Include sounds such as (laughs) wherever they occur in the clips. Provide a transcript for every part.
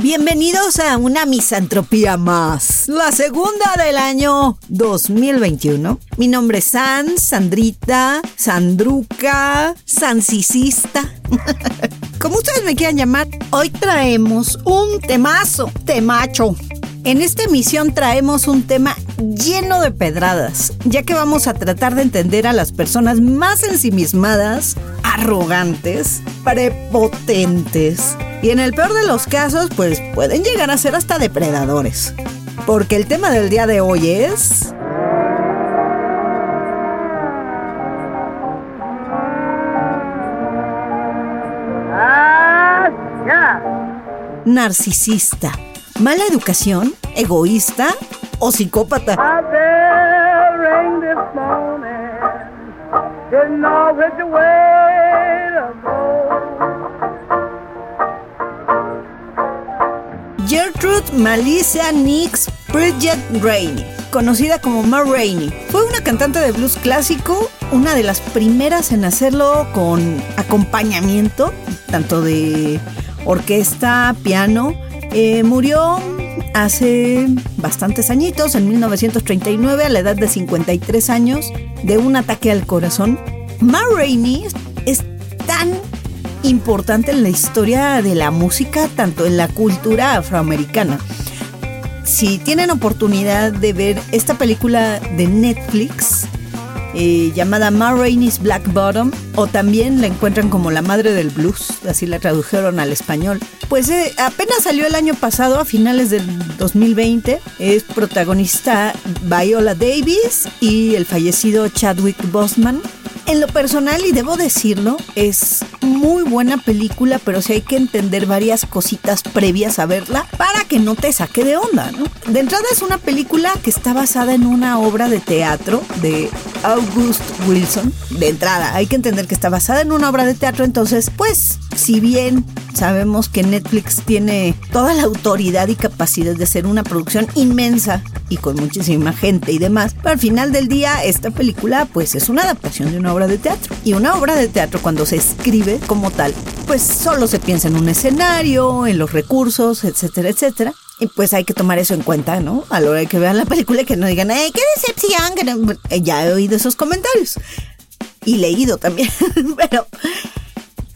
Bienvenidos a una misantropía más, la segunda del año 2021. Mi nombre es San, Sandrita, Sandruca, Sansicista. (laughs) Como ustedes me quieran llamar, hoy traemos un temazo, temacho. En esta emisión traemos un tema lleno de pedradas, ya que vamos a tratar de entender a las personas más ensimismadas, arrogantes, prepotentes y en el peor de los casos, pues pueden llegar a ser hasta depredadores. Porque el tema del día de hoy es... Narcisista, mala educación, egoísta o psicópata. Gertrude Malicia Nix Bridget Rainey, conocida como Ma Rainey, fue una cantante de blues clásico, una de las primeras en hacerlo con acompañamiento, tanto de orquesta, piano. Eh, murió hace bastantes añitos, en 1939, a la edad de 53 años, de un ataque al corazón. Ma Rainey es tan importante en la historia de la música, tanto en la cultura afroamericana. Si tienen oportunidad de ver esta película de Netflix, eh, llamada Ma Rainey's Black Bottom, o también la encuentran como la madre del blues, así la tradujeron al español. Pues eh, apenas salió el año pasado, a finales del 2020. Es protagonista Viola Davis y el fallecido Chadwick Boseman. En lo personal, y debo decirlo, es muy buena película, pero sí hay que entender varias cositas previas a verla para que no te saque de onda, ¿no? De entrada es una película que está basada en una obra de teatro de August Wilson. De entrada, hay que entender que está basada en una obra de teatro, entonces, pues, si bien sabemos que Netflix tiene toda la autoridad y capacidad de hacer una producción inmensa y con muchísima gente y demás, pero al final del día esta película pues es una adaptación de una obra de teatro. Y una obra de teatro cuando se escribe como tal, pues solo se piensa en un escenario, en los recursos, etcétera, etcétera. Y pues hay que tomar eso en cuenta, ¿no? A la hora de que vean la película y que no digan, ¡ay, qué decepción! Eh, ya he oído esos comentarios. Y leído también. (laughs) Pero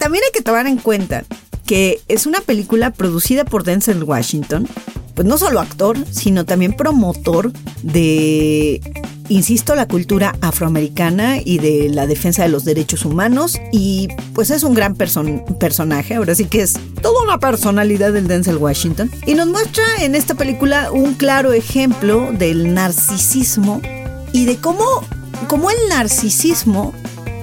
también hay que tomar en cuenta que es una película producida por Denzel Washington, pues no solo actor, sino también promotor de, insisto, la cultura afroamericana y de la defensa de los derechos humanos. Y pues es un gran personaje, ahora sí que es toda una personalidad del Denzel Washington. Y nos muestra en esta película un claro ejemplo del narcisismo y de cómo, cómo el narcisismo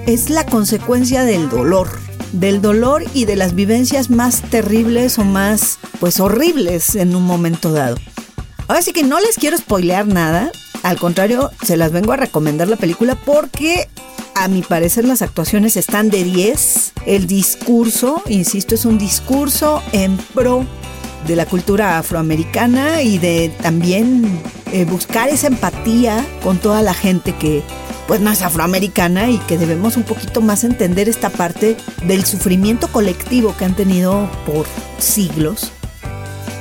es la consecuencia del dolor del dolor y de las vivencias más terribles o más, pues, horribles en un momento dado. Ahora sí que no les quiero spoilear nada, al contrario, se las vengo a recomendar la película porque a mi parecer las actuaciones están de 10. El discurso, insisto, es un discurso en pro de la cultura afroamericana y de también eh, buscar esa empatía con toda la gente que pues no es afroamericana y que debemos un poquito más entender esta parte del sufrimiento colectivo que han tenido por siglos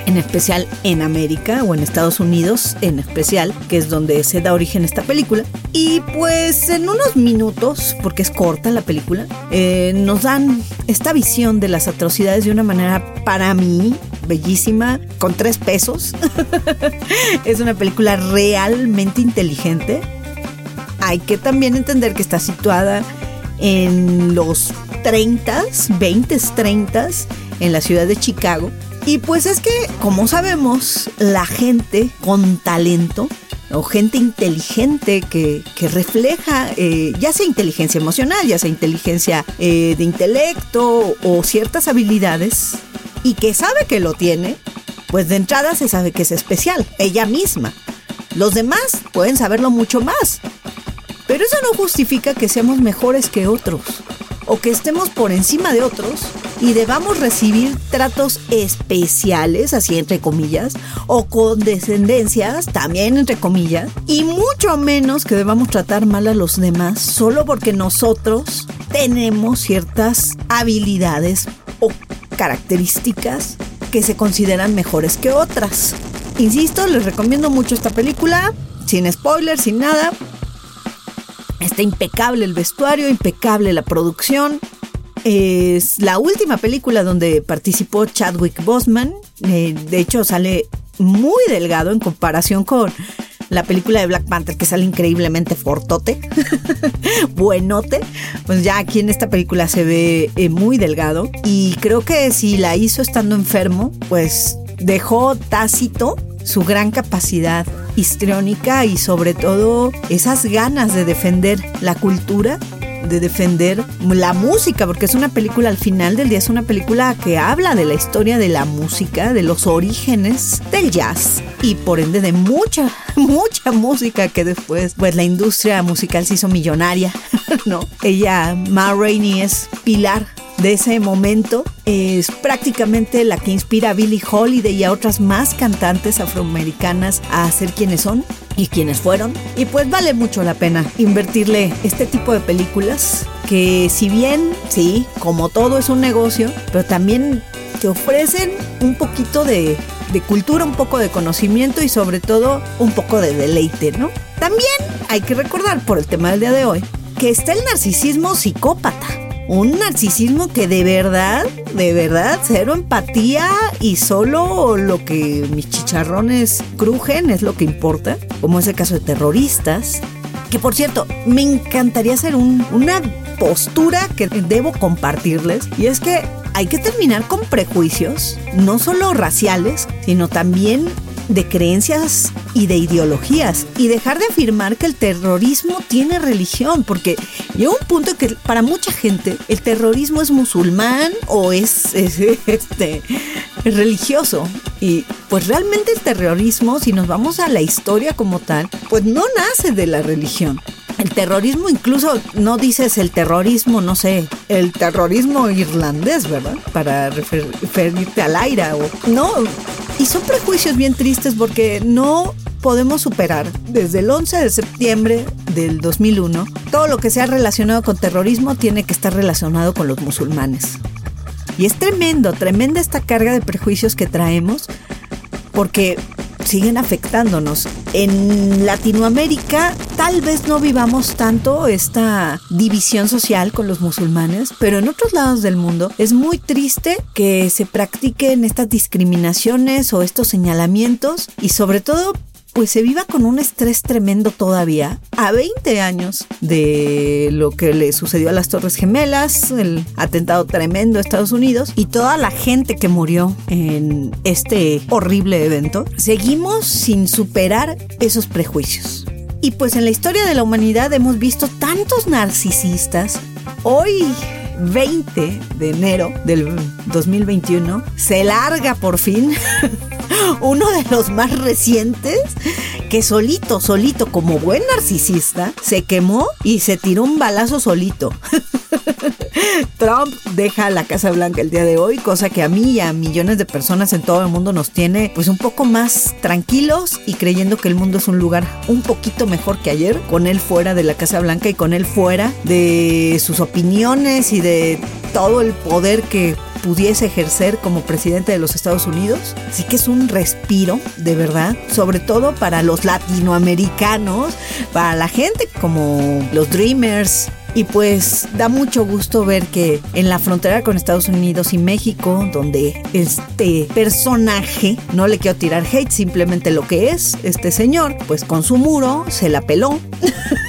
en especial en América o en Estados Unidos en especial, que es donde se da origen esta película. Y pues en unos minutos, porque es corta la película, eh, nos dan esta visión de las atrocidades de una manera para mí bellísima, con tres pesos. (laughs) es una película realmente inteligente. Hay que también entender que está situada en los 30s, 20s, 30s, en la ciudad de Chicago. Y pues es que, como sabemos, la gente con talento o gente inteligente que, refleja eh, ya sea inteligencia emocional, ya sea inteligencia eh, de intelecto o ciertas habilidades y que sabe que lo tiene, pues de entrada se sabe que es especial, ella misma. Los demás pueden saberlo mucho más. Pero eso no justifica que seamos mejores que otros o que estemos por encima de otros y debamos recibir tratos especiales, así entre comillas, o condescendencias, también entre comillas, y mucho menos que debamos tratar mal a los demás solo porque nosotros tenemos ciertas habilidades o características que se consideran mejores que otras. Insisto, les recomiendo mucho esta película, sin spoilers, sin nada. Está impecable el vestuario, impecable la producción. Es la última película donde participó Chadwick Boseman. Eh, de hecho, sale muy delgado en comparación con la película de Black Panther, que sale increíblemente fortote, (laughs) buenote. Pues ya aquí en esta película se ve eh, muy delgado. Y creo que si la hizo estando enfermo, pues dejó tácito su gran capacidad histriónica y sobre todo esas ganas de defender la cultura de defender la música, porque es una película al final del día, es una película que habla de la historia de la música, de los orígenes del jazz y por ende de mucha, (laughs) mucha música que después, pues la industria musical se hizo millonaria, (laughs) ¿no? Ella, Ma Rainey, es pilar de ese momento es prácticamente la que inspira a Billie Holiday y a otras más cantantes afroamericanas a ser quienes son y quienes fueron. Y pues vale mucho la pena invertirle este tipo de películas que si bien, sí, como todo es un negocio, pero también te ofrecen un poquito de, de cultura, un poco de conocimiento y sobre todo un poco de deleite, ¿no? También hay que recordar por el tema del día de hoy que está el narcisismo psicópata un narcisismo que de verdad, de verdad, cero empatía y solo lo que mis chicharrones crujen es lo que importa, como es el caso de terroristas. Que por cierto, me encantaría hacer una postura que debo compartirles y es que hay que terminar con prejuicios, no solo raciales, sino también de creencias y de ideologías y dejar de afirmar que el terrorismo tiene religión, porque llega un punto que para mucha gente el terrorismo es musulmán o es, (laughs) este, religioso. Y pues realmente el terrorismo, si nos vamos a la historia como tal, pues no nace de la religión. El terrorismo incluso no dices el terrorismo, no sé, el terrorismo irlandés, ¿verdad? Para referirte al aire o no. Y son prejuicios bien tristes porque no podemos superar desde el 11 de septiembre del 2001 todo lo que sea relacionado con terrorismo tiene que estar relacionado con los musulmanes. Y es tremendo, tremenda esta carga de prejuicios que traemos porque siguen afectándonos. En Latinoamérica tal vez no vivamos tanto esta división social con los musulmanes, pero en otros lados del mundo es muy triste que se practiquen estas discriminaciones o estos señalamientos y sobre todo pues se viva con un estrés tremendo todavía, a 20 años de lo que le sucedió a las Torres Gemelas, el atentado tremendo a Estados Unidos y toda la gente que murió en este horrible evento, seguimos sin superar esos prejuicios. Y pues en la historia de la humanidad hemos visto tantos narcisistas. Hoy 20 de enero del 2021 se larga por fin (laughs) uno de los más recientes que solito, solito, como buen narcisista, se quemó y se tiró un balazo solito. (laughs) (laughs) Trump deja la Casa Blanca el día de hoy, cosa que a mí y a millones de personas en todo el mundo nos tiene pues un poco más tranquilos y creyendo que el mundo es un lugar un poquito mejor que ayer, con él fuera de la Casa Blanca y con él fuera de sus opiniones y de todo el poder que pudiese ejercer como presidente de los Estados Unidos. Así que es un respiro, de verdad, sobre todo para los latinoamericanos, para la gente como los Dreamers, y pues da mucho gusto ver que en la frontera con Estados Unidos y México, donde este personaje, no le quiero tirar hate, simplemente lo que es, este señor, pues con su muro se la peló.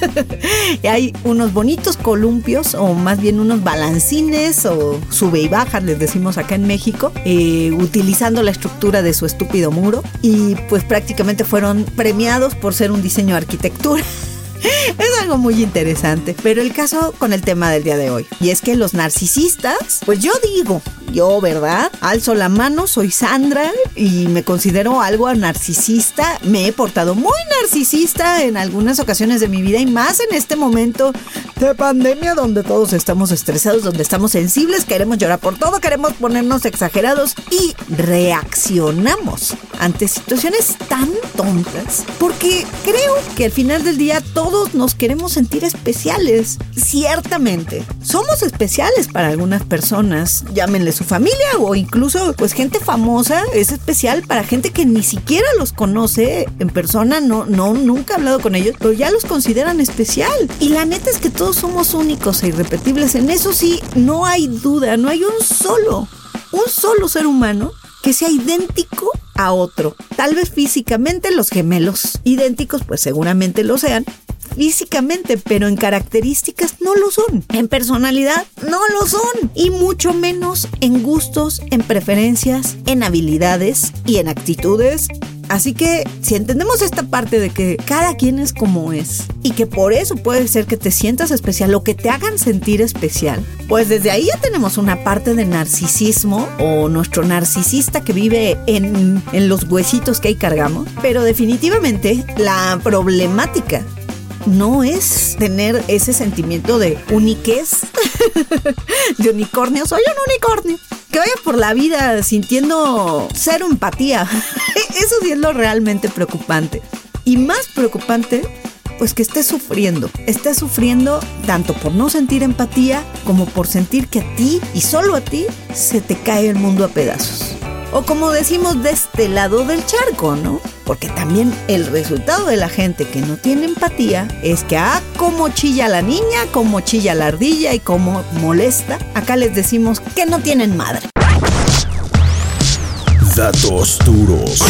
(laughs) y hay unos bonitos columpios, o más bien unos balancines, o sube y baja, les decimos acá en México, eh, utilizando la estructura de su estúpido muro. Y pues prácticamente fueron premiados por ser un diseño de arquitectura. (laughs) es algo muy interesante. Pero el caso con el tema del día de hoy. Y es que los narcisistas, pues yo digo, yo, ¿verdad? Alzo la mano, soy Sandra y me considero algo narcisista. Me he portado muy narcisista en algunas ocasiones de mi vida y más en este momento de pandemia donde todos estamos estresados, donde estamos sensibles, queremos llorar por todo, queremos ponernos exagerados y reaccionamos ante situaciones tan tontas. Porque creo que al final del día nos queremos sentir especiales. Ciertamente, somos especiales para algunas personas, llámenle su familia o incluso pues gente famosa es especial para gente que ni siquiera los conoce en persona, no, no, nunca ha hablado con ellos, pero ya los consideran especial. Y la neta es que todos somos únicos e irrepetibles. En eso sí, no hay duda, no hay un solo, un solo ser humano que sea idéntico a otro. Tal vez físicamente los gemelos idénticos, pues seguramente lo sean, físicamente, pero en características no lo son. En personalidad no lo son. Y mucho menos en gustos, en preferencias, en habilidades y en actitudes Así que si entendemos esta parte de que cada quien es como es y que por eso puede ser que te sientas especial o que te hagan sentir especial, pues desde ahí ya tenemos una parte de narcisismo o nuestro narcisista que vive en, en los huesitos que ahí cargamos. Pero definitivamente la problemática no es tener ese sentimiento de uniquez, (laughs) de unicornio. Soy un unicornio. Que vaya por la vida sintiendo cero empatía. (laughs) Eso sí es lo realmente preocupante. Y más preocupante, pues que estés sufriendo. Estés sufriendo tanto por no sentir empatía como por sentir que a ti y solo a ti se te cae el mundo a pedazos. O como decimos de este lado del charco, ¿no? Porque también el resultado de la gente que no tiene empatía es que, ah, como chilla la niña, como chilla la ardilla y como molesta, acá les decimos que no tienen madre. Datos duros.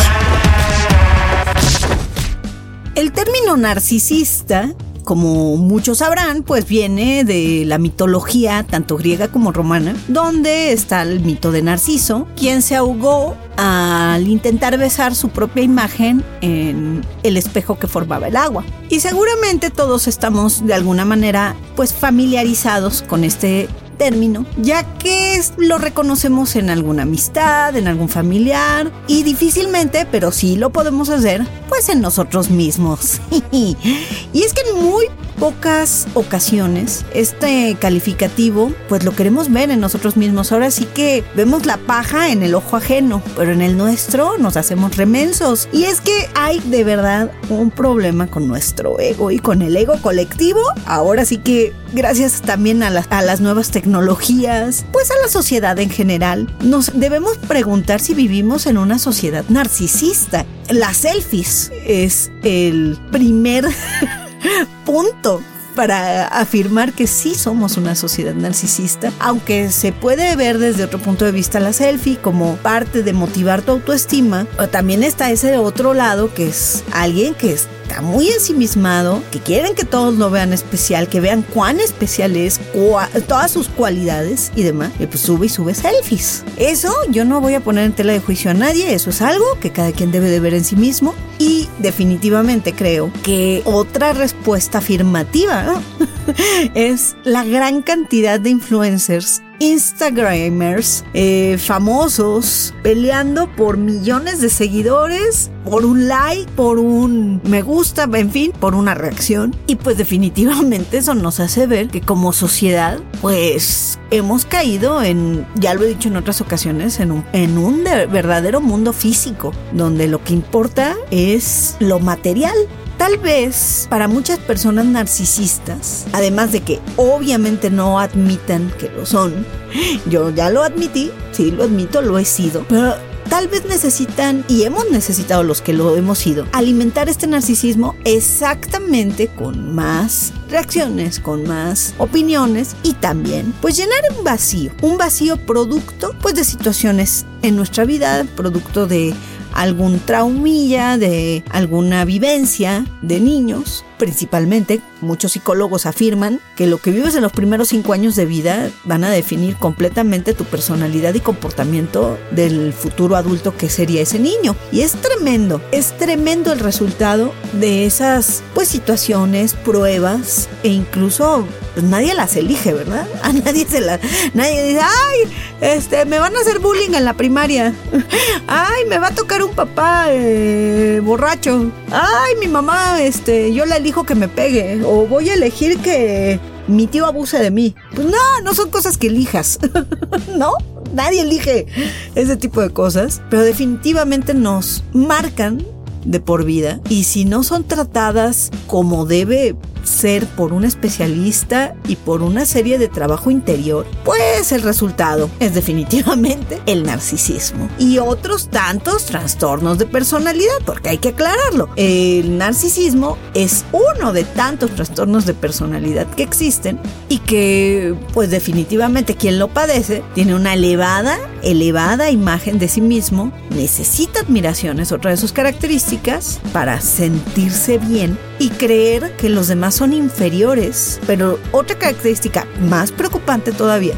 El término narcisista como muchos sabrán, pues viene de la mitología, tanto griega como romana, donde está el mito de Narciso, quien se ahogó al intentar besar su propia imagen en el espejo que formaba el agua. Y seguramente todos estamos de alguna manera pues familiarizados con este término, ya que lo reconocemos en alguna amistad, en algún familiar y difícilmente, pero sí lo podemos hacer, pues en nosotros mismos. (laughs) y es que en muy pocas ocasiones este calificativo pues lo queremos ver en nosotros mismos. Ahora sí que vemos la paja en el ojo ajeno, pero en el nuestro nos hacemos remensos. Y es que hay de verdad un problema con nuestro ego y con el ego colectivo. Ahora sí que gracias también a las, a las nuevas tecnologías, pues a la sociedad en general, nos debemos preguntar si vivimos en una sociedad narcisista. Las selfies es el primer (laughs) punto para afirmar que sí somos una sociedad narcisista, aunque se puede ver desde otro punto de vista la selfie como parte de motivar tu autoestima, también está ese otro lado que es alguien que es está muy ensimismado, que quieren que todos lo vean especial, que vean cuán especial es, todas sus cualidades y demás, y pues sube y sube selfies. Eso yo no voy a poner en tela de juicio a nadie, eso es algo que cada quien debe de ver en sí mismo y definitivamente creo que otra respuesta afirmativa (laughs) es la gran cantidad de influencers Instagramers eh, famosos peleando por millones de seguidores, por un like, por un me gusta, en fin, por una reacción. Y pues definitivamente eso nos hace ver que como sociedad, pues hemos caído en, ya lo he dicho en otras ocasiones, en un, en un verdadero mundo físico, donde lo que importa es lo material Tal vez para muchas personas narcisistas, además de que obviamente no admitan que lo son, yo ya lo admití, sí lo admito, lo he sido, pero tal vez necesitan, y hemos necesitado los que lo hemos sido, alimentar este narcisismo exactamente con más reacciones, con más opiniones y también pues llenar un vacío, un vacío producto pues de situaciones en nuestra vida, producto de algún traumilla, de alguna vivencia de niños. Principalmente, muchos psicólogos afirman que lo que vives en los primeros cinco años de vida van a definir completamente tu personalidad y comportamiento del futuro adulto que sería ese niño. Y es tremendo, es tremendo el resultado de esas pues situaciones, pruebas e incluso pues nadie las elige, ¿verdad? (laughs) A nadie se las, nadie dice, ay, este, me van a hacer bullying en la primaria. (laughs) Ay, me va a tocar un papá eh, borracho. Ay, mi mamá, este, yo la elijo que me pegue. O voy a elegir que mi tío abuse de mí. Pues no, no son cosas que elijas, (laughs) ¿no? Nadie elige ese tipo de cosas, pero definitivamente nos marcan de por vida y si no son tratadas como debe ser por un especialista y por una serie de trabajo interior, pues el resultado es definitivamente el narcisismo y otros tantos trastornos de personalidad, porque hay que aclararlo. El narcisismo es uno de tantos trastornos de personalidad que existen y que pues definitivamente quien lo padece tiene una elevada, elevada imagen de sí mismo, necesita admiración, es otra de sus características, para sentirse bien y creer que los demás son inferiores. Pero otra característica más preocupante todavía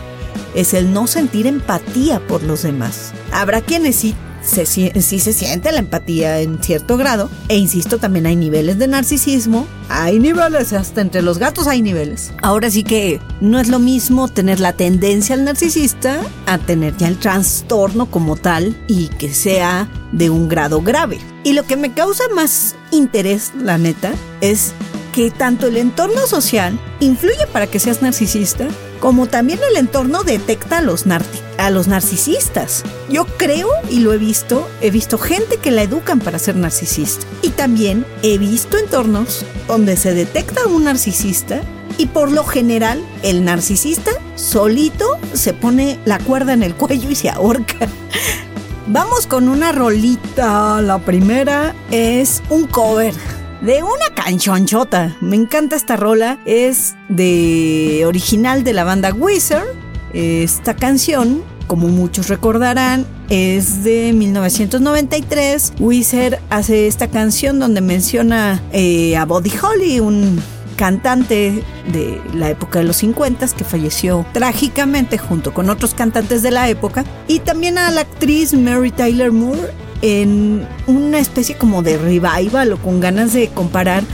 es el no sentir empatía por los demás. Habrá quienes sí se, siente la empatía en cierto grado. E insisto, también hay niveles de narcisismo. Hay niveles, hasta entre los gatos hay niveles. Ahora sí que no es lo mismo tener la tendencia al narcisista a tener ya el trastorno como tal y que sea de un grado grave. Y lo que me causa más interés, la neta, es que tanto el entorno social influye para que seas narcisista, como también el entorno detecta a los, a narcisistas. Yo creo, y lo he visto, he visto gente que la educan para ser narcisista. Y también he visto entornos donde se detecta un narcisista y por lo general el narcisista solito se pone la cuerda en el cuello y se ahorca. (laughs) Vamos con una rolita. La primera es un cover de una canchonchota. Me encanta esta rola. Es de original de la banda Wizard. Esta canción, como muchos recordarán, es de 1993. Wizard hace esta canción donde menciona eh, a Buddy Holly, un cantante de la época de los 50 que falleció trágicamente junto con otros cantantes de la época y también a la actriz Mary Tyler Moore en una especie como de revival o con ganas de comparar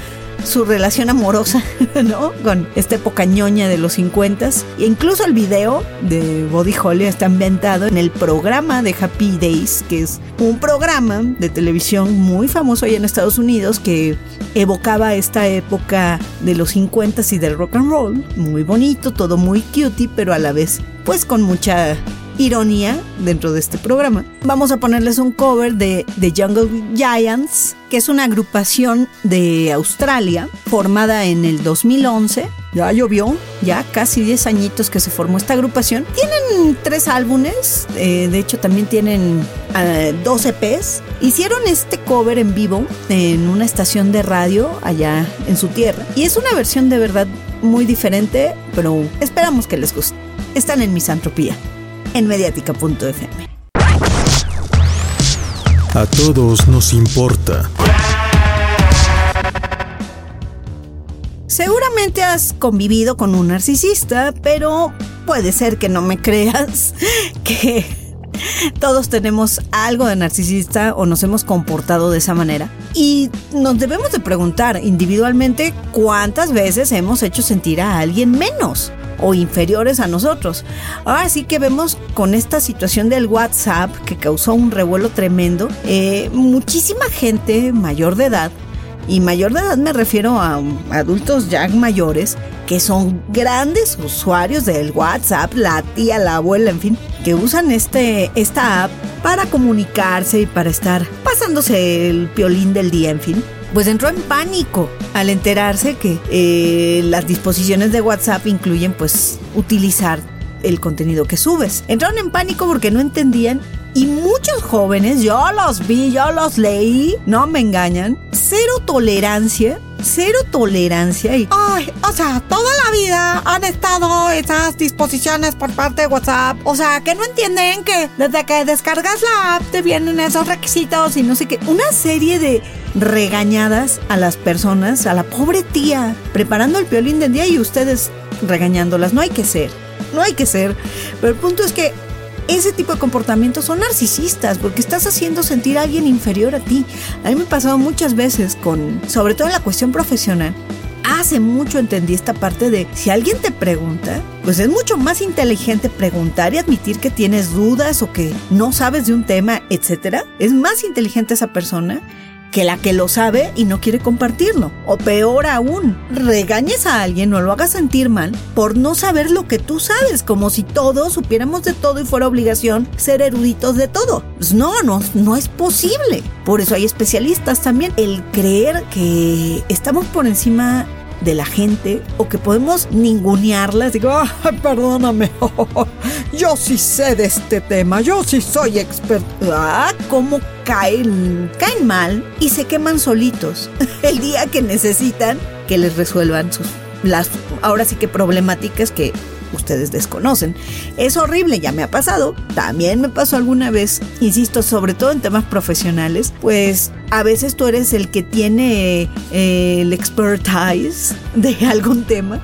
su relación amorosa, (laughs) ¿no? Con esta época ñoña de los 50 e incluso el video de Body Holly está inventado en el programa de Happy Days, que es un programa de televisión muy famoso allá en Estados Unidos que evocaba esta época de los 50 y del rock and roll, muy bonito, todo muy cutie, pero a la vez pues con mucha ironía dentro de este programa. Vamos a ponerles un cover de The Jungle Giants, que es una agrupación de Australia formada en el 2011. Ya llovió, ya casi 10 añitos que se formó esta agrupación. Tienen tres álbumes, eh, de hecho también tienen uh, dos EPs. Hicieron este cover en vivo en una estación de radio allá en su tierra. Y es una versión de verdad muy diferente, pero esperamos que les guste. Están en Misantropía en mediática.fm. A todos nos importa. Seguramente has convivido con un narcisista, pero puede ser que no me creas (laughs) que todos tenemos algo de narcisista o nos hemos comportado de esa manera. Y nos debemos de preguntar individualmente cuántas veces hemos hecho sentir a alguien menos o inferiores a nosotros. Ahora sí que vemos con esta situación del WhatsApp que causó un revuelo tremendo, eh, muchísima gente mayor de edad, y mayor de edad me refiero a adultos ya mayores, que son grandes usuarios del WhatsApp, la tía, la abuela, en fin, que usan este, esta app para comunicarse y para estar pasándose el piolín del día, en fin pues entró en pánico al enterarse que eh, las disposiciones de WhatsApp incluyen pues utilizar el contenido que subes. Entraron en pánico porque no entendían y muchos jóvenes, yo los vi, yo los leí, no me engañan, cero tolerancia cero tolerancia y... Ay, o sea, toda la vida han estado esas disposiciones por parte de WhatsApp. O sea, que no entienden que desde que descargas la app te vienen esos requisitos y no sé qué. Una serie de regañadas a las personas, a la pobre tía, preparando el piolín del día y ustedes regañándolas. No hay que ser, no hay que ser. Pero el punto es que ese tipo de comportamientos son narcisistas porque estás haciendo sentir a alguien inferior a ti. A mí me ha pasado muchas veces con, sobre todo en la cuestión profesional. hace mucho entendí esta parte de si alguien te pregunta, pues es mucho más inteligente preguntar y admitir que tienes dudas o que no sabes de un tema, etcétera. Es más inteligente esa persona que la que lo sabe y no quiere compartirlo. O peor aún, regañes a alguien o lo hagas sentir mal por no saber lo que tú sabes, como si todos supiéramos de todo y fuera obligación ser eruditos de todo. Pues no, no, no es posible. Por eso hay especialistas también. El creer que estamos por encima de la gente o que podemos ningunearlas. Digo, Ay, perdóname, (laughs) yo sí sé de este tema, yo sí soy experto. Ah, cómo caen, caen mal y se queman solitos (laughs) el día que necesitan que les resuelvan sus las ahora sí que problemáticas que ustedes desconocen. Es horrible, ya me ha pasado, también me pasó alguna vez, insisto, sobre todo en temas profesionales, pues a veces tú eres el que tiene eh, el expertise de (laughs) algún tema,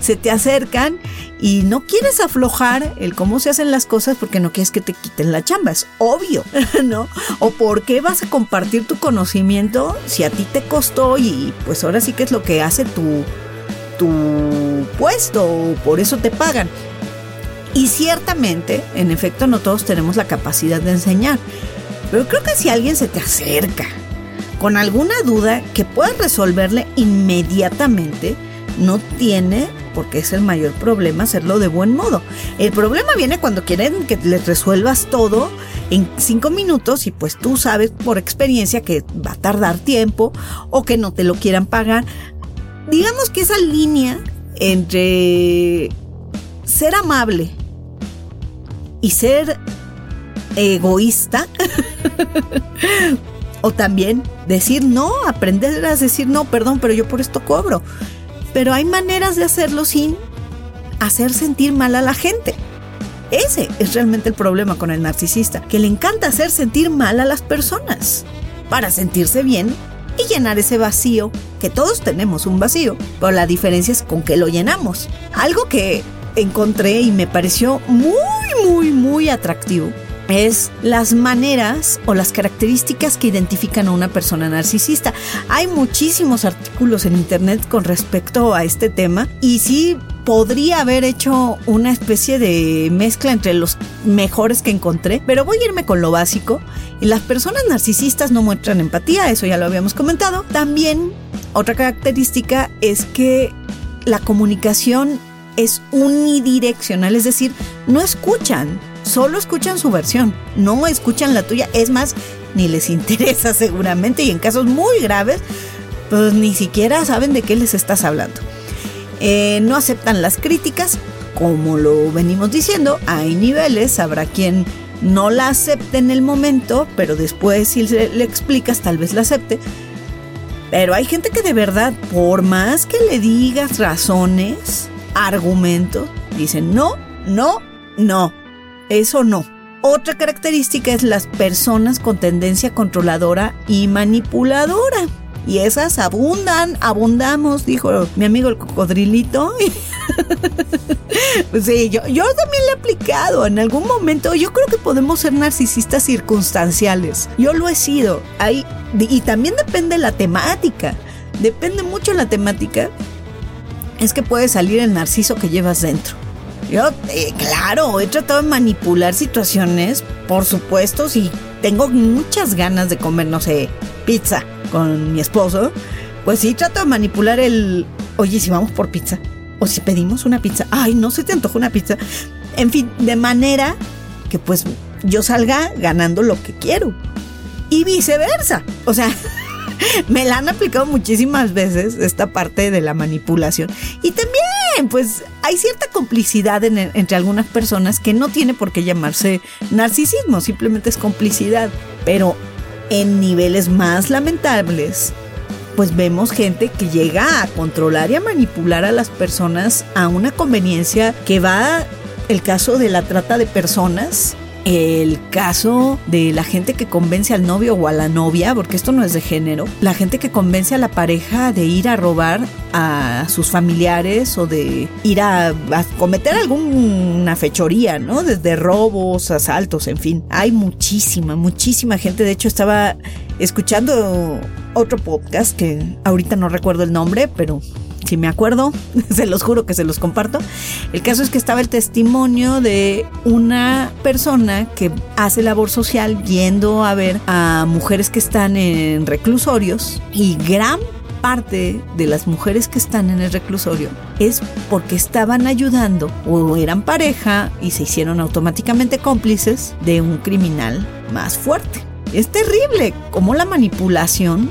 se te acercan y no quieres aflojar el cómo se hacen las cosas porque no quieres que te quiten la chamba, es obvio, (laughs) ¿no? O por qué vas a compartir tu conocimiento si a ti te costó y pues ahora sí que es lo que hace tu tu puesto, por eso te pagan. Y ciertamente, en efecto, no todos tenemos la capacidad de enseñar. Pero creo que si alguien se te acerca con alguna duda que puedas resolverle inmediatamente, no tiene, porque es el mayor problema, hacerlo de buen modo. El problema viene cuando quieren que les resuelvas todo en cinco minutos y pues tú sabes por experiencia que va a tardar tiempo o que no te lo quieran pagar digamos que esa línea entre ser amable y ser egoísta, (laughs) o también decir no, aprender a decir no, perdón, pero yo por esto cobro. Pero hay maneras de hacerlo sin hacer sentir mal a la gente. Ese es realmente el problema con el narcisista, que le encanta hacer sentir mal a las personas para sentirse bien y llenar ese vacío, que todos tenemos un vacío, pero la diferencia es con qué lo llenamos. Algo que encontré y me pareció muy, muy, muy atractivo es las maneras o las características que identifican a una persona narcisista. Hay muchísimos artículos en internet con respecto a este tema y sí podría haber hecho una especie de mezcla entre los mejores que encontré, pero voy a irme con lo básico. Las personas narcisistas no muestran empatía, eso ya lo habíamos comentado. También otra característica es que la comunicación es unidireccional, es decir, no escuchan, solo escuchan su versión, no escuchan la tuya, es más, ni les (laughs) interesa seguramente y en casos muy graves, pues ni siquiera saben de qué les estás hablando. Eh, no aceptan las críticas, como lo venimos diciendo, hay niveles, habrá quien no la acepte en el momento, pero después si le, le explicas tal vez la acepte. Pero hay gente que de verdad, por más que le digas razones, argumentos, dicen no, no, no, eso no. Otra característica es las personas con tendencia controladora y manipuladora. Y esas abundan, abundamos, dijo mi amigo el cocodrilito. (laughs) sí, yo, yo también le he aplicado en algún momento. Yo creo que podemos ser narcisistas circunstanciales. Yo lo he sido. Y también depende la temática. Depende mucho la temática. Es que puede salir el narciso que llevas dentro. Yo, eh, claro, he tratado de manipular situaciones, por supuesto, si tengo muchas ganas de comer, no sé, pizza con mi esposo, pues sí trato de manipular el, oye, si vamos por pizza, o si pedimos una pizza, ay, no se te antoja una pizza. En fin, de manera que pues yo salga ganando lo que quiero. Y viceversa. O sea, (laughs) me la han aplicado muchísimas veces esta parte de la manipulación. Y también, pues, hay cierta complicidad entre algunas personas que no tiene por qué llamarse narcisismo, simplemente es complicidad. Pero en niveles más lamentables, pues vemos gente que llega a controlar y a manipular a las personas a una conveniencia que va el caso de la trata de personas, el caso de la gente que convence al novio o a la novia, porque esto no es de género, la gente que convence a la pareja de ir a robar a sus familiares o de ir a, cometer alguna fechoría, ¿no? Desde robos, asaltos, en fin. Hay muchísima, muchísima gente. De hecho, estaba escuchando otro podcast que ahorita no recuerdo el nombre, pero si me acuerdo, (laughs) se los juro que se los comparto. El caso es que estaba el testimonio de una persona que hace labor social yendo a ver a mujeres que están en reclusorios y gran parte de las mujeres que están en el reclusorio es porque estaban ayudando o eran pareja y se hicieron automáticamente cómplices de un criminal más fuerte. Es terrible cómo la manipulación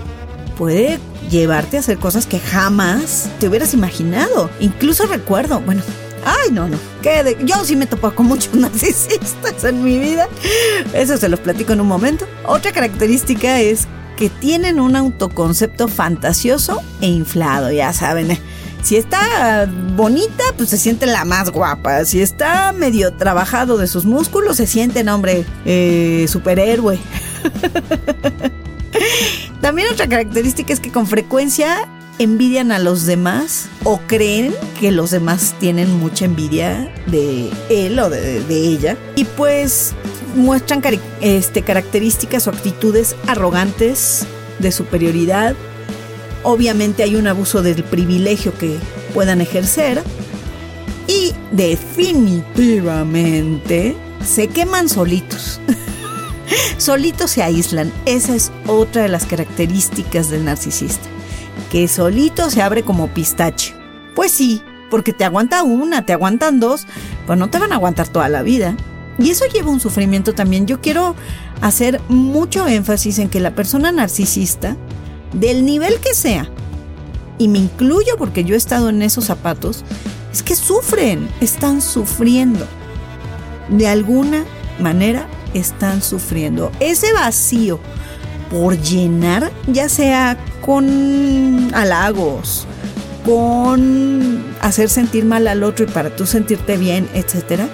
puede llevarte a hacer cosas que jamás te hubieras imaginado. Incluso recuerdo, bueno, Ay, no, no. Que yo sí me topo con muchos (laughs) narcisistas en mi vida. Eso se los platico en un momento. Otra característica es que tienen un autoconcepto fantasioso e inflado, ya saben. Si está bonita, pues se siente la más guapa. Si está medio trabajado de sus músculos, se siente, hombre, eh, superhéroe. (laughs) También otra característica es que con frecuencia envidian a los demás o creen que los demás tienen mucha envidia de él o de, ella. Y pues muestran este, características o actitudes arrogantes de superioridad. Obviamente hay un abuso del privilegio que puedan ejercer. Y definitivamente se queman solitos. (laughs) (laughs) solitos se aíslan. Esa es otra de las características del narcisista. Que solito se abre como pistache. Pues sí, porque te aguanta una, te aguantan dos, pues no te van a aguantar toda la vida. Y eso lleva un sufrimiento también. Yo quiero hacer mucho énfasis en que la persona narcisista, del nivel que sea, y me incluyo porque yo he estado en esos zapatos, es que sufren, están sufriendo. De alguna manera están sufriendo. Ese vacío por llenar, ya sea con halagos, con hacer sentir mal al otro y para tú sentirte bien, etcétera,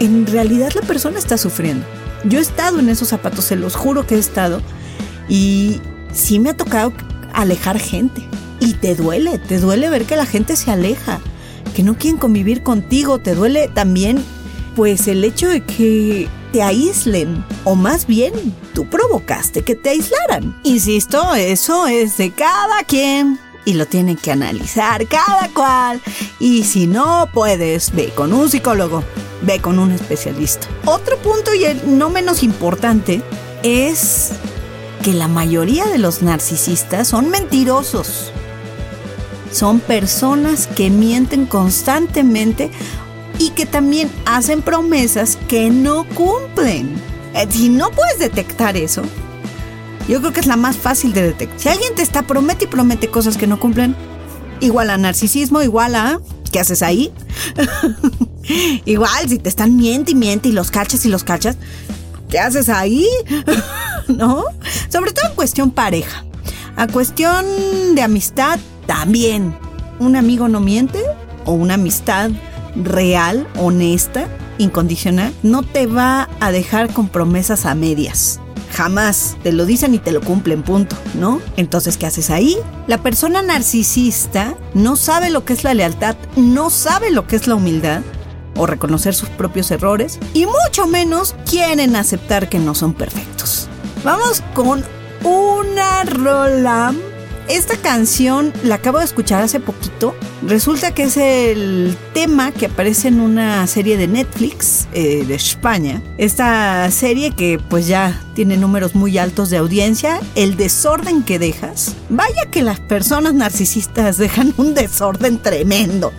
en realidad la persona está sufriendo. Yo he estado en esos zapatos, se los juro que he estado, y sí me ha tocado alejar gente. Y te duele, te duele ver que la gente se aleja, que no quieren convivir contigo, te duele también pues el hecho de que te aíslen, o más bien tú provocaste que te aislaran. Insisto, eso es de cada quien y lo tienen que analizar cada cual. Y si no puedes, ve con un psicólogo, ve con un especialista. Otro punto y el no menos importante es que la mayoría de los narcisistas son mentirosos. Son personas que mienten constantemente y que también hacen promesas que no cumplen. Eh, si no puedes detectar eso, yo creo que es la más fácil de detectar. Si alguien te está promete y promete cosas que no cumplen, igual a narcisismo, igual a ¿qué haces ahí? (laughs) igual si te están miente y miente y los cachas y los cachas, ¿qué haces ahí? (laughs) ¿No? Sobre todo en cuestión pareja. A cuestión de amistad también. ¿Un amigo no miente? ¿O una amistad real, honesta, incondicional, no te va a dejar con promesas a medias. Jamás te lo dicen y te lo cumplen, punto, ¿no? Entonces, ¿qué haces ahí? La persona narcisista no sabe lo que es la lealtad, no sabe lo que es la humildad o reconocer sus propios errores y mucho menos quieren aceptar que no son perfectos. Vamos con una rola esta canción la acabo de escuchar hace poquito. Resulta que es el tema que aparece en una serie de Netflix eh, de España. Esta serie que pues ya tiene números muy altos de audiencia, el desorden que dejas. Vaya que las personas narcisistas (laughs) dejan un desorden tremendo.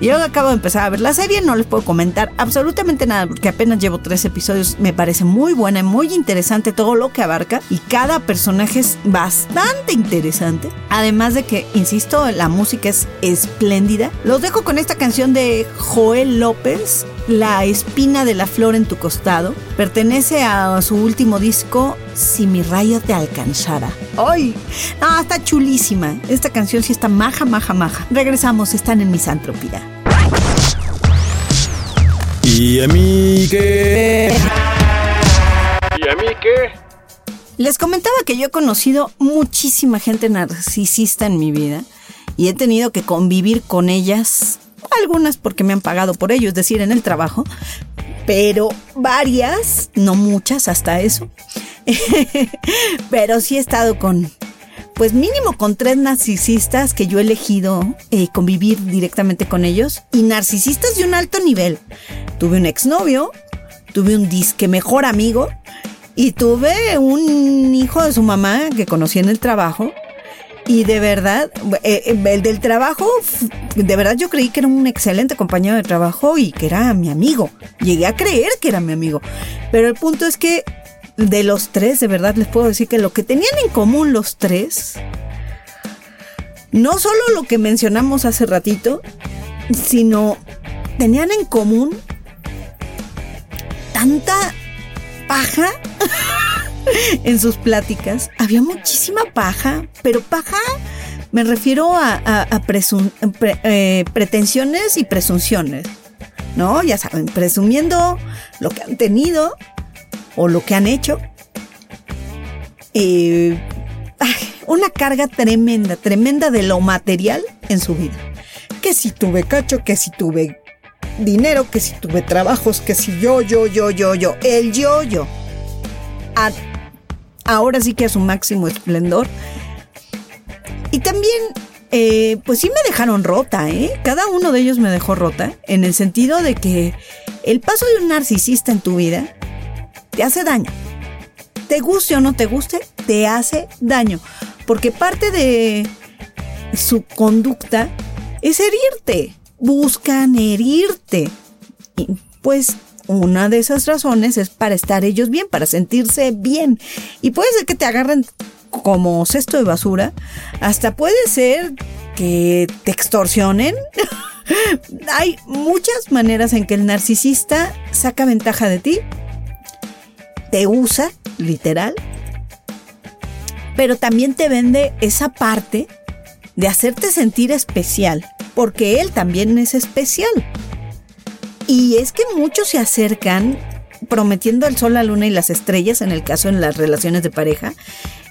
Yo acabo de empezar a ver la serie, no les puedo comentar absolutamente nada porque apenas llevo tres episodios. Me parece muy buena y muy interesante todo lo que abarca y cada personaje es bastante interesante. Además de que, insisto, la música es espléndida. Los dejo con esta canción de Joel López, La espina de la flor en tu costado. Pertenece a su último disco disco Si mi rayo te alcanzara. ¡Ay! No, está chulísima. Esta canción sí está maja, maja, maja. Regresamos, están en misantropía. ¿Y a mí qué? ¿Y a mí qué? Les comentaba que yo he conocido muchísima gente narcisista en mi vida y he tenido que convivir con ellas algunas porque me han pagado por ello, es decir, en el trajo, pero varias, no muchas hasta eso, (laughs) pero sí he estado con pues mínimo con tres narcisistas que yo he elegido eh, convivir directamente con ellos y narcisistas de un alto nivel. Tuve un exnovio, tuve un disque mejor amigo y tuve un hijo de su mamá que conocí en el trabajo. Y de verdad, eh, eh, el del trabajo, de verdad yo creí que era un excelente compañero de trabajo y que era mi amigo. Llegué a creer que era mi amigo. Pero el punto es que de los tres, de verdad les puedo decir que lo que tenían en común los tres, no solo lo que mencionamos hace ratito, sino tenían en común tanta paja (laughs) en sus pláticas. Había muchísima paja, pero paja me refiero a, eh, pretensiones y presunciones. ¿No? Ya saben, presumiendo lo que han tenido o lo que han hecho. Eh, una carga tremenda, tremenda de lo material en su vida. Que si tuve cacho, que si tuve dinero, que si tuve trabajos, que si yo, yo, yo, yo, yo, el yo, yo. ahora sí que a su máximo esplendor. Y también, eh, pues sí me dejaron rota, ¿eh? Cada uno de ellos me dejó rota, en el sentido de que el paso de un narcisista en tu vida te hace daño. Te guste o no te guste, te hace daño. Porque parte de su conducta es herirte. Buscan herirte. Pues una de esas razones es para estar ellos bien, para sentirse bien. Y puede ser que te agarren como cesto de basura. Hasta puede ser que te extorsionen. (laughs) Hay muchas maneras en que el narcisista saca ventaja de ti te usa, literal, pero también te vende esa parte de hacerte sentir especial, porque él también es especial. Y es que muchos se acercan prometiendo el sol, la luna y las estrellas en el caso de las relaciones de pareja.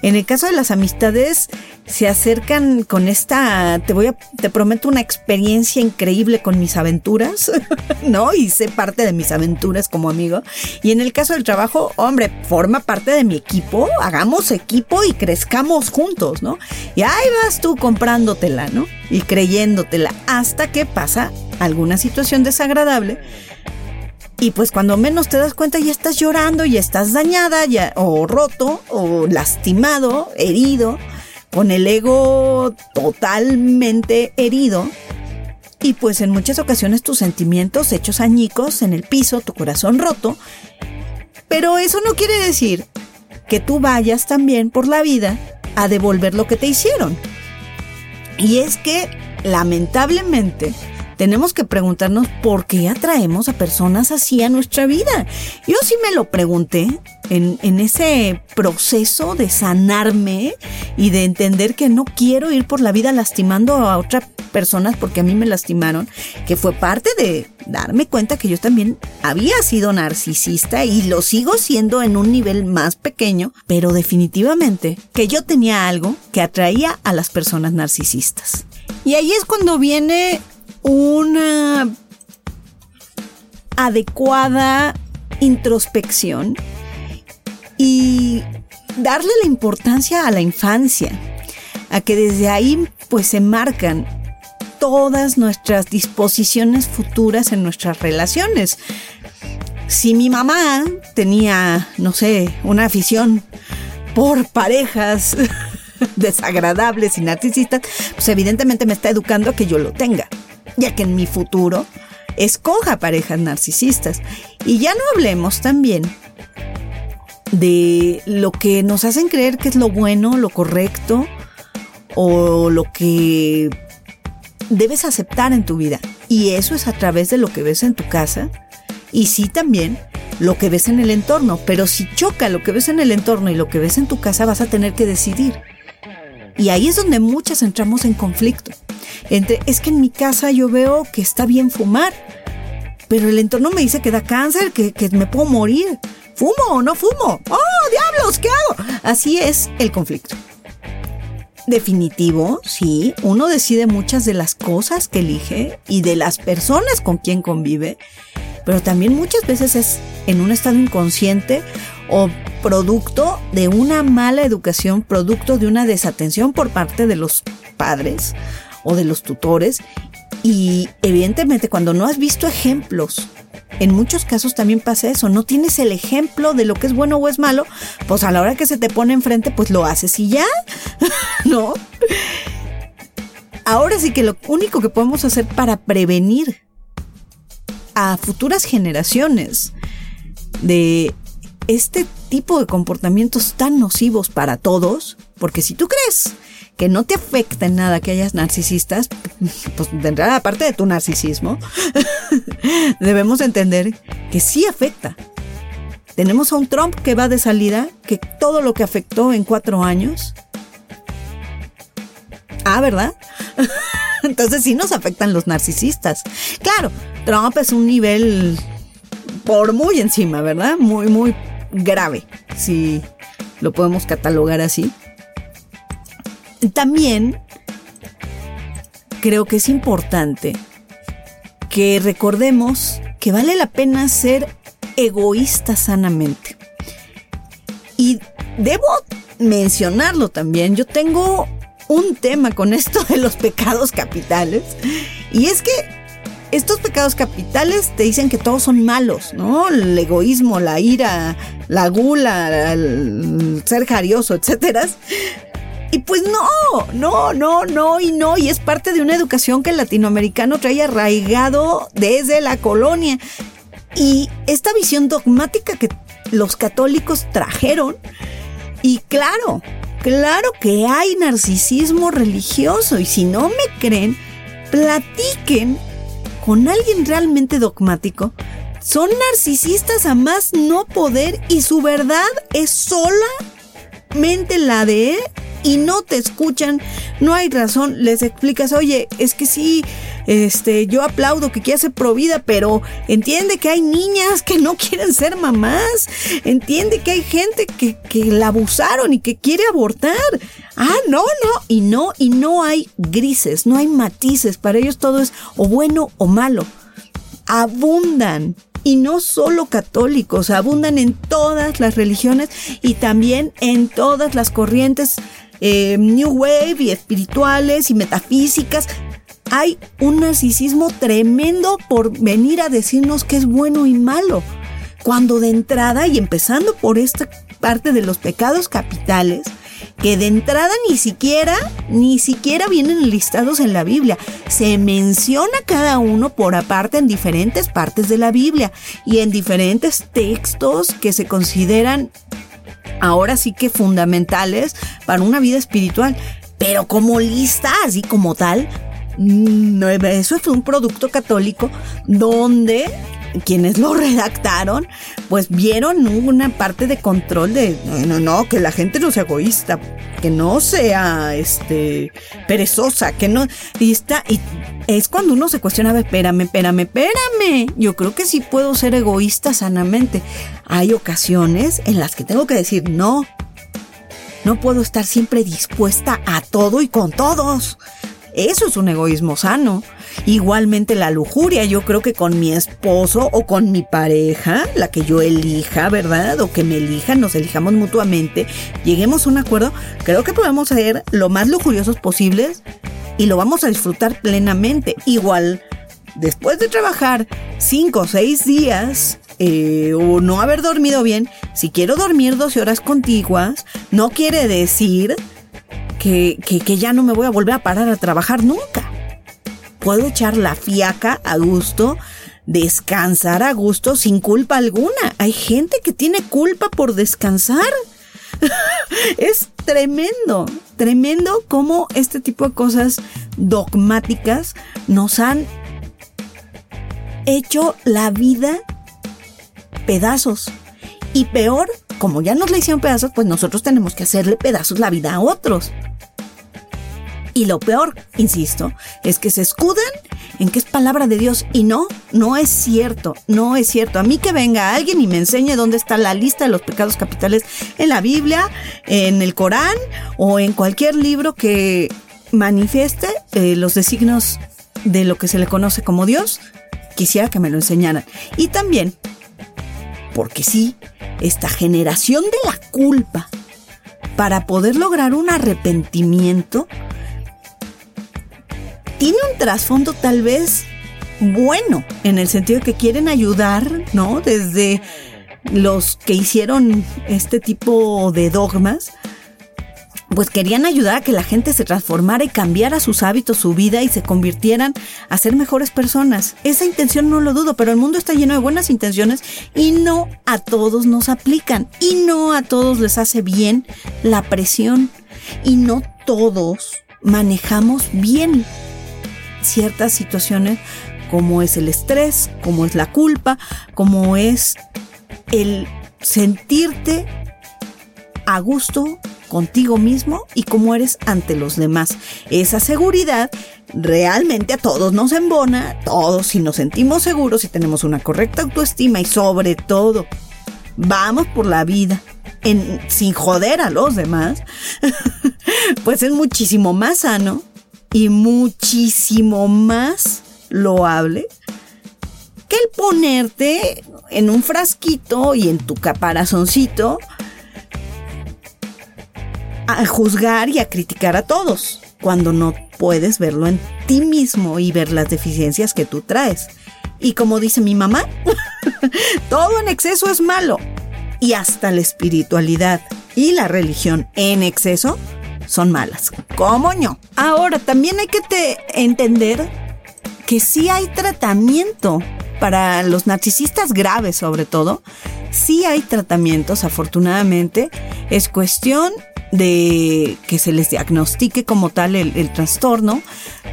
En el caso de las amistades, se acercan con esta, te voy a, te prometo una experiencia increíble con mis aventuras, (laughs) ¿no? Y sé parte de mis aventuras como amigo. Y en el caso del trabajo, hombre, forma parte de mi equipo, hagamos equipo y crezcamos juntos, ¿no? Y ahí vas tú comprándotela, ¿no? Y creyéndotela hasta que pasa alguna situación desagradable y pues cuando menos te das cuenta ya estás llorando, ya estás dañada, ya, o roto, o lastimado, herido, con el ego totalmente herido. Y pues en muchas ocasiones tus sentimientos hechos añicos en el piso, tu corazón roto. Pero eso no quiere decir que tú vayas también por la vida a devolver lo que te hicieron. Y es que, lamentablemente, tenemos que preguntarnos por qué atraemos a personas así a nuestra vida. Yo sí me lo pregunté en, en ese proceso de sanarme y de entender que no quiero ir por la vida lastimando a otras personas porque a mí me lastimaron, que fue parte de darme cuenta que yo también había sido narcisista y lo sigo siendo en un nivel más pequeño, pero definitivamente que yo tenía algo que atraía a las personas narcisistas. Y ahí es cuando viene una adecuada introspección y darle la importancia a la infancia, a que desde ahí pues se marcan todas nuestras disposiciones futuras en nuestras relaciones. Si mi mamá tenía, no sé, una afición por parejas (laughs) desagradables y narcisistas, pues evidentemente me está educando a que yo lo tenga ya que en mi futuro escoja parejas narcisistas. Y ya no hablemos también de lo que nos hacen creer que es lo bueno, lo correcto o lo que debes aceptar en tu vida. Y eso es a través de lo que ves en tu casa y sí también lo que ves en el entorno. Pero si choca lo que ves en el entorno y lo que ves en tu casa, vas a tener que decidir. Y ahí es donde muchas entramos en conflicto. Entre, es que en mi casa yo veo que está bien fumar, pero el entorno me dice que da cáncer, que, que me puedo morir. ¿Fumo o no fumo? ¡Oh, diablos! ¿Qué hago? Así es el conflicto. Definitivo, sí, uno decide muchas de las cosas que elige y de las personas con quien convive, pero también muchas veces es en un estado inconsciente o producto de una mala educación, producto de una desatención por parte de los padres o de los tutores. Y evidentemente cuando no has visto ejemplos, en muchos casos también pasa eso, no tienes el ejemplo de lo que es bueno o es malo, pues a la hora que se te pone enfrente, pues lo haces y ya, (laughs) ¿no? Ahora sí que lo único que podemos hacer para prevenir a futuras generaciones de este tipo de comportamientos tan nocivos para todos, porque si tú crees que no te afecta en nada que hayas narcisistas, pues entrada, aparte de tu narcisismo, (laughs) debemos entender que sí afecta. Tenemos a un Trump que va de salida, que todo lo que afectó en cuatro años. Ah, ¿verdad? (laughs) Entonces sí nos afectan los narcisistas. Claro, Trump es un nivel por muy encima, ¿verdad? Muy, muy grave, si lo podemos catalogar así. También creo que es importante que recordemos que vale la pena ser egoísta sanamente. Y debo mencionarlo también, yo tengo un tema con esto de los pecados capitales, y es que estos pecados capitales te dicen que todos son malos, ¿no? El egoísmo, la ira, la gula, el ser jarioso, etcétera. Y pues no, no, no, no y no. Y es parte de una educación que el latinoamericano trae arraigado desde la colonia. Y esta visión dogmática que los católicos trajeron. Y claro, claro que hay narcisismo religioso. Y si no me creen, platiquen con alguien realmente dogmático. Son narcisistas a más no poder y su verdad es solamente la de y no te escuchan, no hay razón, les explicas, oye, es que sí, este, yo aplaudo que quieras ser provida, pero entiende que hay niñas que no quieren ser mamás, entiende que hay gente que, que la abusaron y que quiere abortar. Ah, no, no, y no, y no hay grises, no hay matices, para ellos todo es o bueno o malo. Abundan y no solo católicos, abundan en todas las religiones y también en todas las corrientes eh, New Wave y espirituales y metafísicas. Hay un narcisismo tremendo por venir a decirnos que es bueno y malo. Cuando de entrada, y empezando por esta parte de los pecados capitales, que de entrada ni siquiera, ni siquiera vienen listados en la Biblia. Se menciona cada uno por aparte en diferentes partes de la Biblia y en diferentes textos que se consideran ahora sí que fundamentales para una vida espiritual. Pero como lista, así como tal, no, eso fue un producto católico donde quienes lo (laughs) redactaron, pues vieron una parte de control de, no, no, que la gente no sea egoísta, que no sea, este, perezosa, que no, y está, y es cuando uno se cuestiona, espérame, espérame, espérame, yo creo que sí puedo ser egoísta sanamente. Hay ocasiones en las que tengo que decir, no, no puedo estar siempre dispuesta a todo y con todos. Eso es un egoísmo sano. Igualmente la lujuria, yo creo que con mi esposo o con mi pareja, la que yo elija, ¿verdad? O que me elijan, nos elijamos mutuamente, lleguemos a un acuerdo, creo que podemos ser lo más lujuriosos posibles y lo vamos a disfrutar plenamente. Igual, después de trabajar cinco o seis días, eh, o no haber dormido bien, si quiero dormir 12 horas contiguas, no quiere decir que, que, ya no me voy a volver a parar a trabajar nunca. Puedo echar la fiaca a gusto, descansar a gusto sin culpa alguna. Hay gente que tiene culpa por descansar. (laughs) es tremendo, tremendo cómo este tipo de cosas dogmáticas nos han hecho la vida pedazos. Y peor, como ya nos la hicieron pedazos, pues nosotros tenemos que hacerle pedazos la vida a otros. Y lo peor, insisto, es que se escudan en que es palabra de Dios y no, no es cierto, no es cierto. A mí que venga alguien y me enseñe dónde está la lista de los pecados capitales en la Biblia, en el Corán o en cualquier libro que manifieste eh, los designios de lo que se le conoce como Dios, quisiera que me lo enseñaran. Y también, porque sí, esta generación de la culpa para poder lograr un arrepentimiento tiene un trasfondo tal vez bueno, en el sentido de que quieren ayudar, ¿no? Desde los que hicieron este tipo de dogmas, pues querían ayudar a que la gente se transformara y cambiara sus hábitos, su vida y se convirtieran a ser mejores personas. Esa intención no lo dudo, pero el mundo está lleno de buenas intenciones y no a todos nos aplican y no a todos les hace bien la presión y no todos manejamos bien ciertas situaciones como es el estrés, como es la culpa, como es el sentirte a gusto contigo mismo y cómo eres ante los demás. Esa seguridad realmente a todos nos embona, todos si nos sentimos seguros y tenemos una correcta autoestima y sobre todo vamos por la vida en, sin joder a los demás, (laughs) pues es muchísimo más sano y muchísimo más loable que el ponerte en un frasquito y en tu caparazoncito a juzgar y a criticar a todos, cuando no puedes verlo en ti mismo y ver las deficiencias que tú traes. Y como dice mi mamá, (laughs) todo en exceso es malo. Y hasta la espiritualidad y la religión en exceso son malas. ¿Cómo no? Ahora, también hay que entender que sí hay tratamiento para los narcisistas graves sobre todo, sí hay tratamientos, afortunadamente. Es cuestión de que se les diagnostique como tal el, trastorno,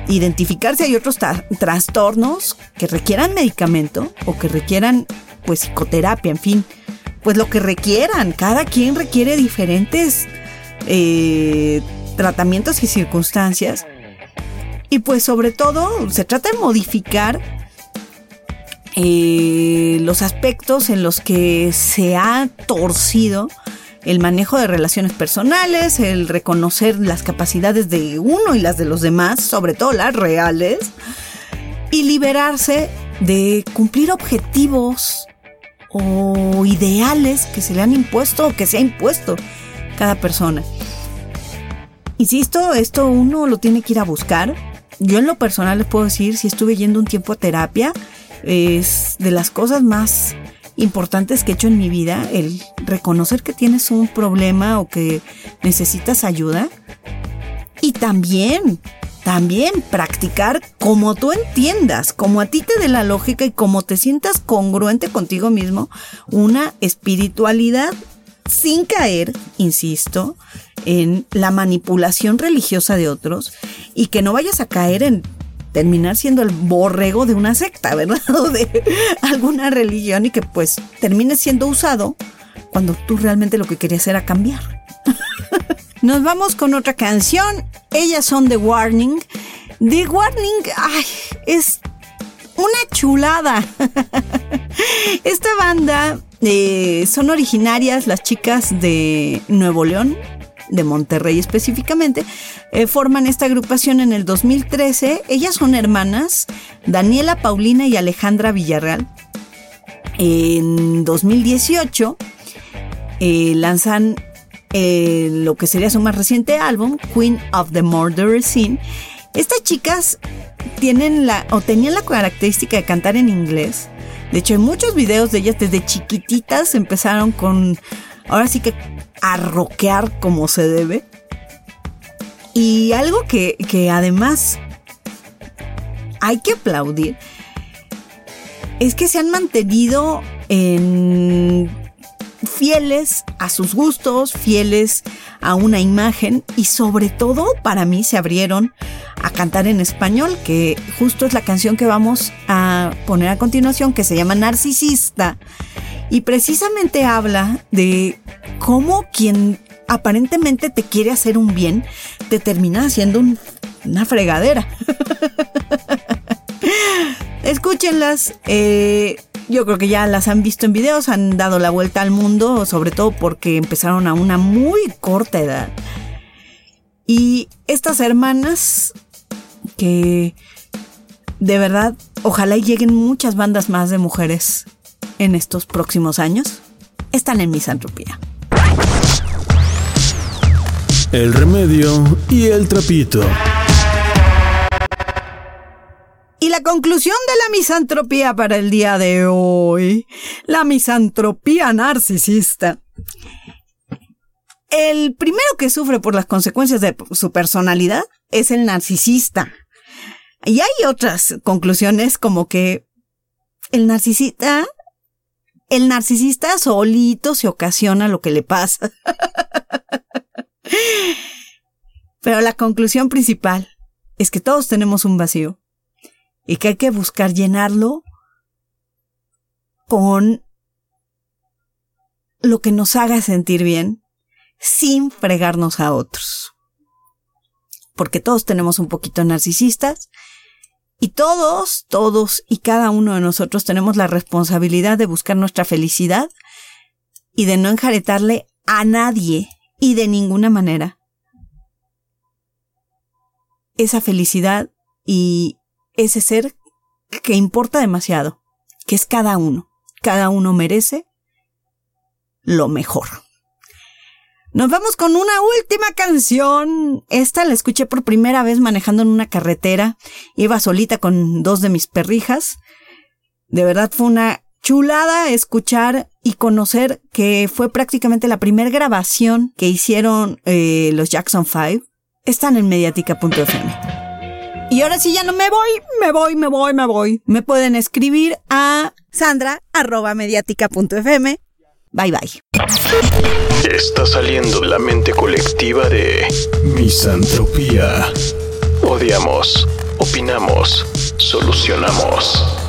identificar si hay otros trastornos que requieran medicamento o que requieran pues psicoterapia, en fin, pues lo que requieran. Cada quien requiere diferentes eh, tratamientos y circunstancias. Y pues sobre todo se trata de modificar eh, los aspectos en los que se ha torcido el manejo de relaciones personales, el reconocer las capacidades de uno y las de los demás, sobre todo las reales, y liberarse de cumplir objetivos o ideales que se le han impuesto o que se ha impuesto cada persona. Insisto, esto uno lo tiene que ir a buscar. Yo en lo personal les puedo decir, si estuve yendo un tiempo a terapia, es de las cosas más importantes que he hecho en mi vida, el reconocer que tienes un problema o que necesitas ayuda. Y también, también practicar como tú entiendas, como a ti te dé la lógica y como te sientas congruente contigo mismo, una espiritualidad sin caer, insisto, en la manipulación religiosa de otros y que no vayas a caer en terminar siendo el borrego de una secta, ¿verdad? (laughs) O de alguna religión y que pues termine siendo usado cuando tú realmente lo que querías era cambiar. (laughs) Nos vamos con otra canción. Ellas son The Warning. The Warning, ay, es una chulada. (laughs) Esta banda eh, son originarias las chicas de Nuevo León, de Monterrey específicamente, eh, forman esta agrupación en el 2013. Ellas son hermanas, Daniela Paulina y Alejandra Villarreal. En 2018 eh, lanzan lo que sería su más reciente álbum, Queen of the Murder Scene. Estas chicas tienen la, o tenían la característica de cantar en inglés. De hecho, hay muchos videos de ellas desde chiquititas empezaron con, ahora sí que a rockear como se debe. Y algo que, que además hay que aplaudir es que se han mantenido en fieles a sus gustos, fieles a una imagen y sobre todo para mí se abrieron a cantar en español, que justo es la canción que vamos a poner a continuación, que se llama Narcisista. Y precisamente habla de cómo quien aparentemente te quiere hacer un bien, te termina haciendo una fregadera. (laughs) Escúchenlas. Eh, yo creo que ya las han visto en videos, han dado la vuelta al mundo, sobre todo porque empezaron a una muy corta edad. Y estas hermanas que de verdad, ojalá lleguen muchas bandas más de mujeres en estos próximos años. están en misantropía. El remedio y el trapito. Y la conclusión de la misantropía para el día de hoy, la misantropía narcisista. El primero que sufre por las consecuencias de su personalidad es el narcisista. Y hay otras conclusiones como que el narcisista, el narcisista solito se ocasiona lo que le pasa. (laughs) Pero la conclusión principal es que todos tenemos un vacío y que hay que buscar llenarlo con lo que nos haga sentir bien sin fregarnos a otros. Porque todos tenemos un poquito narcisistas y todos, todos y cada uno de nosotros tenemos la responsabilidad de buscar nuestra felicidad y de no enjaretarle a nadie y de ninguna manera esa felicidad y ese ser que importa demasiado, que es cada uno. Cada uno merece lo mejor. Nos vamos con una última canción. Esta la escuché por primera vez manejando en una carretera. Iba solita con dos de mis perrijas. De verdad fue una chulada escuchar y conocer que fue prácticamente la primera grabación que hicieron eh, los Jackson 5. Están en mediatica.fm. Y ahora sí ya no me voy, me voy, me voy, me voy. Me pueden escribir a sandra.mediatica.fm. Bye bye. Está saliendo la mente colectiva de misantropía. Odiamos, opinamos, solucionamos.